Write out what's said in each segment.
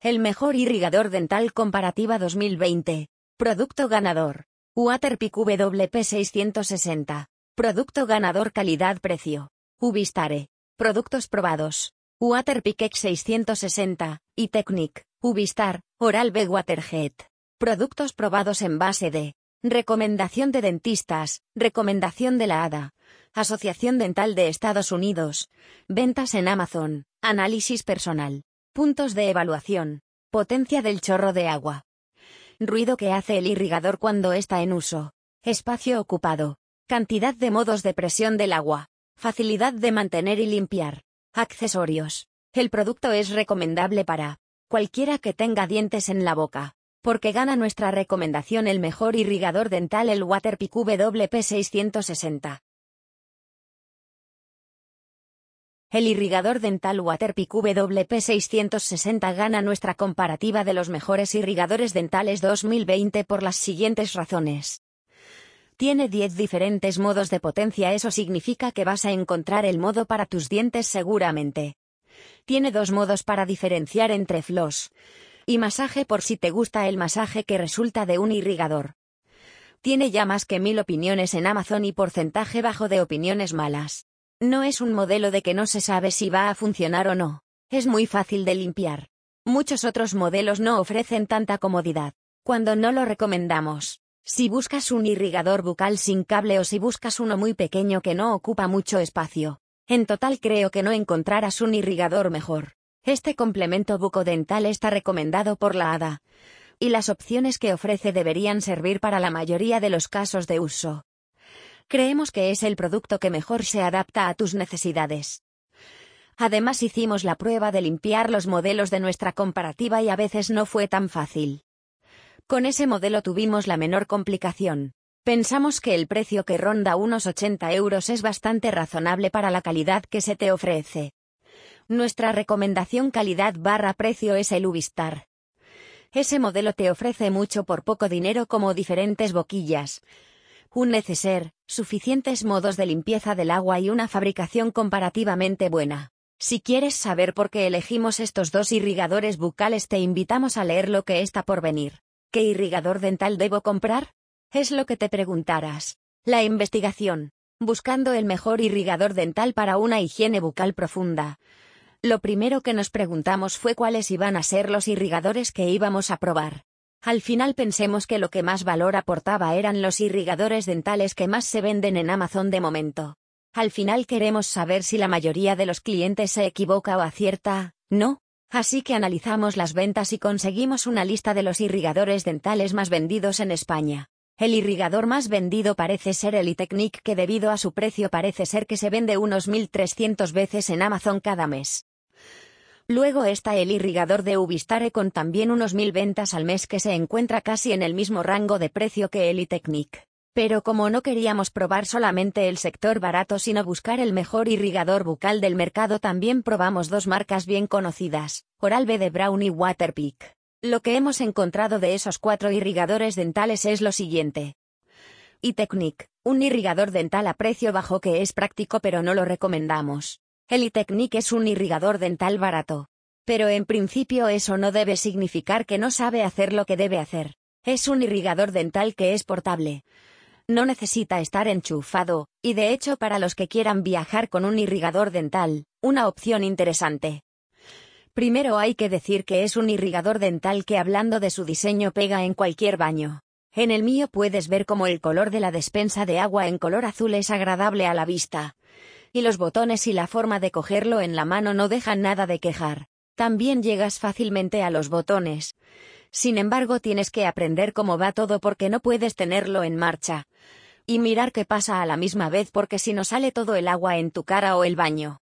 El mejor irrigador dental comparativa 2020. Producto ganador. Waterpik WP 660. Producto ganador calidad-precio. Ubistare. Productos probados. Waterpik X 660. Y Technic. Ubistar. Oral B Waterhead. Productos probados en base de. Recomendación de dentistas. Recomendación de la ADA. Asociación Dental de Estados Unidos. Ventas en Amazon. Análisis personal. Puntos de evaluación. Potencia del chorro de agua. Ruido que hace el irrigador cuando está en uso. Espacio ocupado. Cantidad de modos de presión del agua. Facilidad de mantener y limpiar. Accesorios. El producto es recomendable para cualquiera que tenga dientes en la boca. Porque gana nuestra recomendación el mejor irrigador dental el Waterpik WP660. El irrigador dental Waterpik WP660 gana nuestra comparativa de los mejores irrigadores dentales 2020 por las siguientes razones. Tiene 10 diferentes modos de potencia, eso significa que vas a encontrar el modo para tus dientes seguramente. Tiene dos modos para diferenciar entre floss y masaje por si te gusta el masaje que resulta de un irrigador. Tiene ya más que mil opiniones en Amazon y porcentaje bajo de opiniones malas. No es un modelo de que no se sabe si va a funcionar o no. Es muy fácil de limpiar. Muchos otros modelos no ofrecen tanta comodidad. Cuando no lo recomendamos. Si buscas un irrigador bucal sin cable o si buscas uno muy pequeño que no ocupa mucho espacio. En total creo que no encontrarás un irrigador mejor. Este complemento bucodental está recomendado por la ADA. Y las opciones que ofrece deberían servir para la mayoría de los casos de uso. Creemos que es el producto que mejor se adapta a tus necesidades. Además hicimos la prueba de limpiar los modelos de nuestra comparativa y a veces no fue tan fácil. Con ese modelo tuvimos la menor complicación. Pensamos que el precio que ronda unos 80 euros es bastante razonable para la calidad que se te ofrece. Nuestra recomendación calidad barra precio es el Ubistar. Ese modelo te ofrece mucho por poco dinero como diferentes boquillas, un neceser, suficientes modos de limpieza del agua y una fabricación comparativamente buena. Si quieres saber por qué elegimos estos dos irrigadores bucales te invitamos a leer lo que está por venir. ¿Qué irrigador dental debo comprar? Es lo que te preguntarás. La investigación. Buscando el mejor irrigador dental para una higiene bucal profunda. Lo primero que nos preguntamos fue cuáles iban a ser los irrigadores que íbamos a probar. Al final pensemos que lo que más valor aportaba eran los irrigadores dentales que más se venden en Amazon de momento. Al final queremos saber si la mayoría de los clientes se equivoca o acierta, ¿no? Así que analizamos las ventas y conseguimos una lista de los irrigadores dentales más vendidos en España. El irrigador más vendido parece ser el iTechnic que debido a su precio parece ser que se vende unos 1.300 veces en Amazon cada mes. Luego está el irrigador de Ubistare con también unos mil ventas al mes que se encuentra casi en el mismo rango de precio que el iTechnic. Pero como no queríamos probar solamente el sector barato sino buscar el mejor irrigador bucal del mercado también probamos dos marcas bien conocidas, Oral-B de Brown y Waterpik. Lo que hemos encontrado de esos cuatro irrigadores dentales es lo siguiente. iTechnic, un irrigador dental a precio bajo que es práctico pero no lo recomendamos. El iTechnic es un irrigador dental barato. Pero en principio eso no debe significar que no sabe hacer lo que debe hacer. Es un irrigador dental que es portable. No necesita estar enchufado, y de hecho para los que quieran viajar con un irrigador dental, una opción interesante. Primero hay que decir que es un irrigador dental que hablando de su diseño pega en cualquier baño. En el mío puedes ver cómo el color de la despensa de agua en color azul es agradable a la vista y los botones y la forma de cogerlo en la mano no dejan nada de quejar. También llegas fácilmente a los botones. Sin embargo, tienes que aprender cómo va todo porque no puedes tenerlo en marcha. Y mirar qué pasa a la misma vez porque si no sale todo el agua en tu cara o el baño.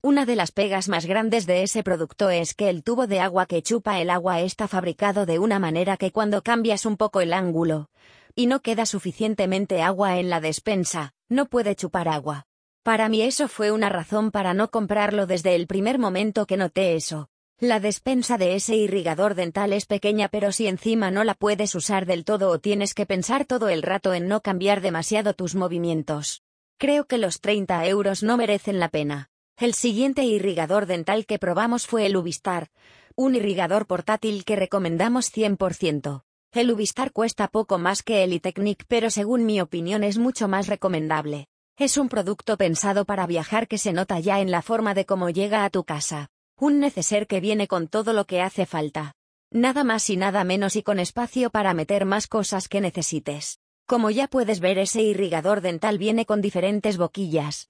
Una de las pegas más grandes de ese producto es que el tubo de agua que chupa el agua está fabricado de una manera que cuando cambias un poco el ángulo y no queda suficientemente agua en la despensa, no puede chupar agua. Para mí eso fue una razón para no comprarlo desde el primer momento que noté eso. La despensa de ese irrigador dental es pequeña pero si encima no la puedes usar del todo o tienes que pensar todo el rato en no cambiar demasiado tus movimientos. Creo que los 30 euros no merecen la pena. El siguiente irrigador dental que probamos fue el Ubistar. Un irrigador portátil que recomendamos 100%. El Ubistar cuesta poco más que el iTechnic pero según mi opinión es mucho más recomendable. Es un producto pensado para viajar que se nota ya en la forma de cómo llega a tu casa. Un neceser que viene con todo lo que hace falta. Nada más y nada menos y con espacio para meter más cosas que necesites. Como ya puedes ver ese irrigador dental viene con diferentes boquillas.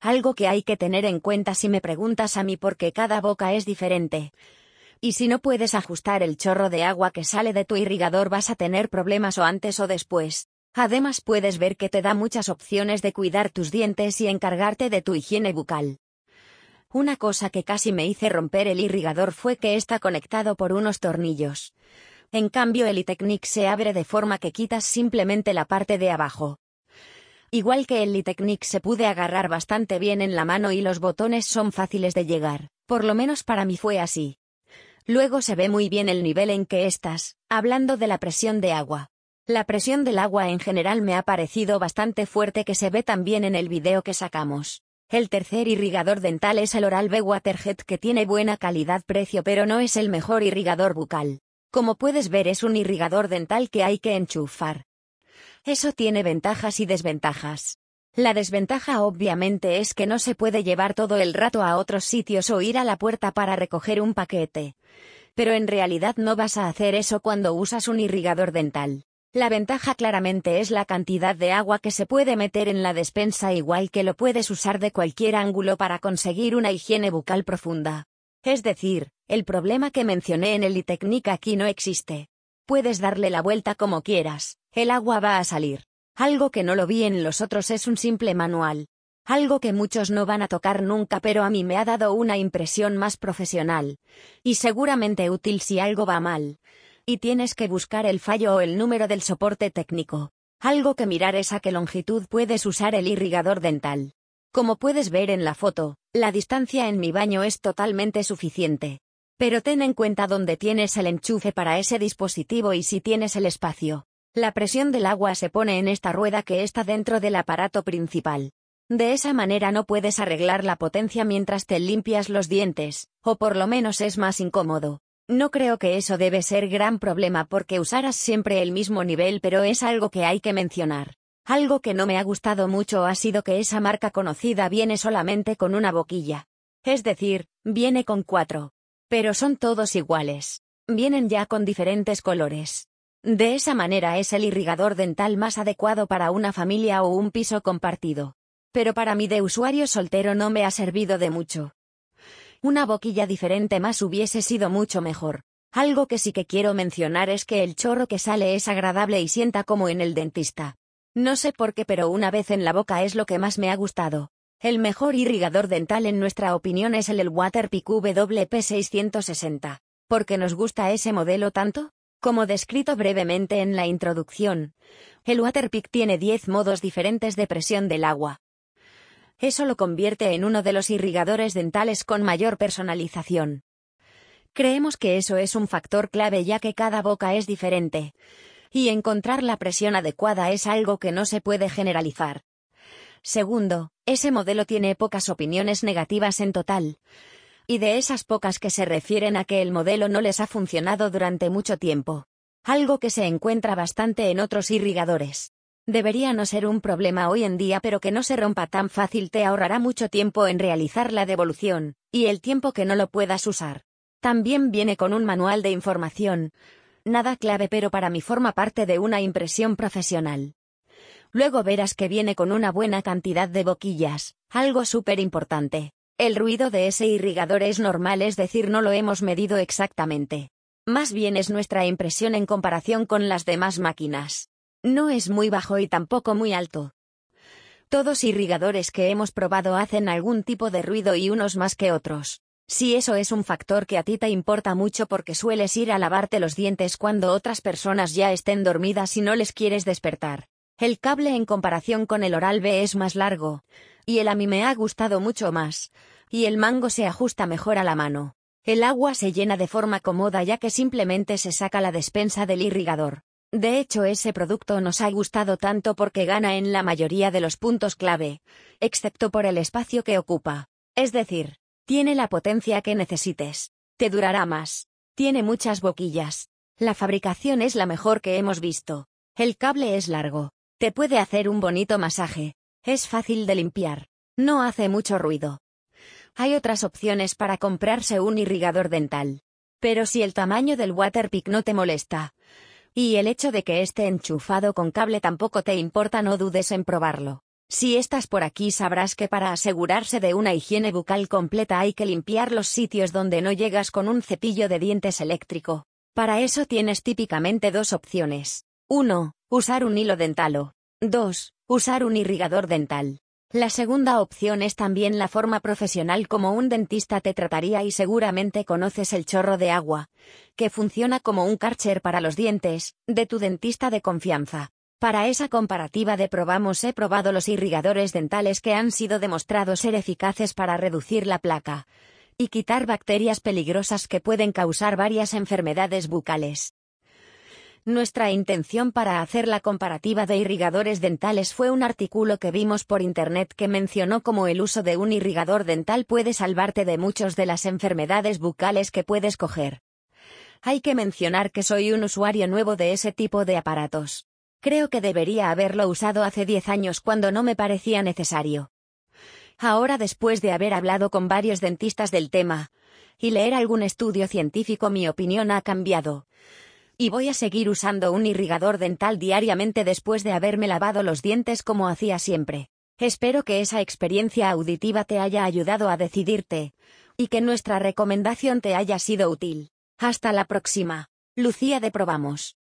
Algo que hay que tener en cuenta si me preguntas a mí porque cada boca es diferente. Y si no puedes ajustar el chorro de agua que sale de tu irrigador vas a tener problemas o antes o después. Además puedes ver que te da muchas opciones de cuidar tus dientes y encargarte de tu higiene bucal. Una cosa que casi me hice romper el irrigador fue que está conectado por unos tornillos. En cambio el iTechnic se abre de forma que quitas simplemente la parte de abajo. Igual que el iTechnic se pude agarrar bastante bien en la mano y los botones son fáciles de llegar, por lo menos para mí fue así. Luego se ve muy bien el nivel en que estás, hablando de la presión de agua. La presión del agua en general me ha parecido bastante fuerte que se ve también en el video que sacamos. El tercer irrigador dental es el Oral-B Waterhead que tiene buena calidad-precio pero no es el mejor irrigador bucal. Como puedes ver es un irrigador dental que hay que enchufar. Eso tiene ventajas y desventajas. La desventaja obviamente es que no se puede llevar todo el rato a otros sitios o ir a la puerta para recoger un paquete. Pero en realidad no vas a hacer eso cuando usas un irrigador dental. La ventaja claramente es la cantidad de agua que se puede meter en la despensa igual que lo puedes usar de cualquier ángulo para conseguir una higiene bucal profunda. Es decir, el problema que mencioné en el iTechnic aquí no existe. Puedes darle la vuelta como quieras, el agua va a salir. Algo que no lo vi en los otros es un simple manual. Algo que muchos no van a tocar nunca pero a mí me ha dado una impresión más profesional. Y seguramente útil si algo va mal. Y tienes que buscar el fallo o el número del soporte técnico. Algo que mirar es a qué longitud puedes usar el irrigador dental. Como puedes ver en la foto, la distancia en mi baño es totalmente suficiente. Pero ten en cuenta dónde tienes el enchufe para ese dispositivo y si tienes el espacio. La presión del agua se pone en esta rueda que está dentro del aparato principal. De esa manera no puedes arreglar la potencia mientras te limpias los dientes, o por lo menos es más incómodo. No creo que eso debe ser gran problema porque usarás siempre el mismo nivel pero es algo que hay que mencionar. Algo que no me ha gustado mucho ha sido que esa marca conocida viene solamente con una boquilla. Es decir, viene con cuatro. Pero son todos iguales. Vienen ya con diferentes colores. De esa manera es el irrigador dental más adecuado para una familia o un piso compartido. Pero para mí de usuario soltero no me ha servido de mucho. Una boquilla diferente más hubiese sido mucho mejor. Algo que sí que quiero mencionar es que el chorro que sale es agradable y sienta como en el dentista. No sé por qué pero una vez en la boca es lo que más me ha gustado. El mejor irrigador dental en nuestra opinión es el, el Waterpik WP660. ¿Por qué nos gusta ese modelo tanto? Como descrito brevemente en la introducción, el Waterpik tiene 10 modos diferentes de presión del agua. Eso lo convierte en uno de los irrigadores dentales con mayor personalización. Creemos que eso es un factor clave ya que cada boca es diferente. Y encontrar la presión adecuada es algo que no se puede generalizar. Segundo, ese modelo tiene pocas opiniones negativas en total y de esas pocas que se refieren a que el modelo no les ha funcionado durante mucho tiempo. Algo que se encuentra bastante en otros irrigadores. Debería no ser un problema hoy en día pero que no se rompa tan fácil te ahorrará mucho tiempo en realizar la devolución, y el tiempo que no lo puedas usar. También viene con un manual de información. Nada clave pero para mí forma parte de una impresión profesional. Luego verás que viene con una buena cantidad de boquillas, algo súper importante. El ruido de ese irrigador es normal, es decir, no lo hemos medido exactamente. Más bien es nuestra impresión en comparación con las demás máquinas. No es muy bajo y tampoco muy alto. Todos irrigadores que hemos probado hacen algún tipo de ruido y unos más que otros. Si eso es un factor que a ti te importa mucho porque sueles ir a lavarte los dientes cuando otras personas ya estén dormidas y no les quieres despertar. El cable en comparación con el oral B es más largo, y el a mí me ha gustado mucho más. Y el mango se ajusta mejor a la mano. El agua se llena de forma cómoda ya que simplemente se saca la despensa del irrigador. De hecho, ese producto nos ha gustado tanto porque gana en la mayoría de los puntos clave, excepto por el espacio que ocupa. Es decir, tiene la potencia que necesites. Te durará más. Tiene muchas boquillas. La fabricación es la mejor que hemos visto. El cable es largo. Te puede hacer un bonito masaje. Es fácil de limpiar. No hace mucho ruido. Hay otras opciones para comprarse un irrigador dental. Pero si el tamaño del Waterpik no te molesta, y el hecho de que esté enchufado con cable tampoco te importa, no dudes en probarlo. Si estás por aquí sabrás que para asegurarse de una higiene bucal completa hay que limpiar los sitios donde no llegas con un cepillo de dientes eléctrico. Para eso tienes típicamente dos opciones. 1. Usar un hilo dental o 2. Usar un irrigador dental. La segunda opción es también la forma profesional como un dentista te trataría y seguramente conoces el chorro de agua, que funciona como un karcher para los dientes, de tu dentista de confianza. Para esa comparativa de probamos he probado los irrigadores dentales que han sido demostrados ser eficaces para reducir la placa y quitar bacterias peligrosas que pueden causar varias enfermedades bucales. Nuestra intención para hacer la comparativa de irrigadores dentales fue un artículo que vimos por internet que mencionó cómo el uso de un irrigador dental puede salvarte de muchas de las enfermedades bucales que puedes coger. Hay que mencionar que soy un usuario nuevo de ese tipo de aparatos. Creo que debería haberlo usado hace 10 años cuando no me parecía necesario. Ahora después de haber hablado con varios dentistas del tema, y leer algún estudio científico mi opinión ha cambiado y voy a seguir usando un irrigador dental diariamente después de haberme lavado los dientes como hacía siempre. Espero que esa experiencia auditiva te haya ayudado a decidirte, y que nuestra recomendación te haya sido útil. Hasta la próxima. Lucía de Probamos.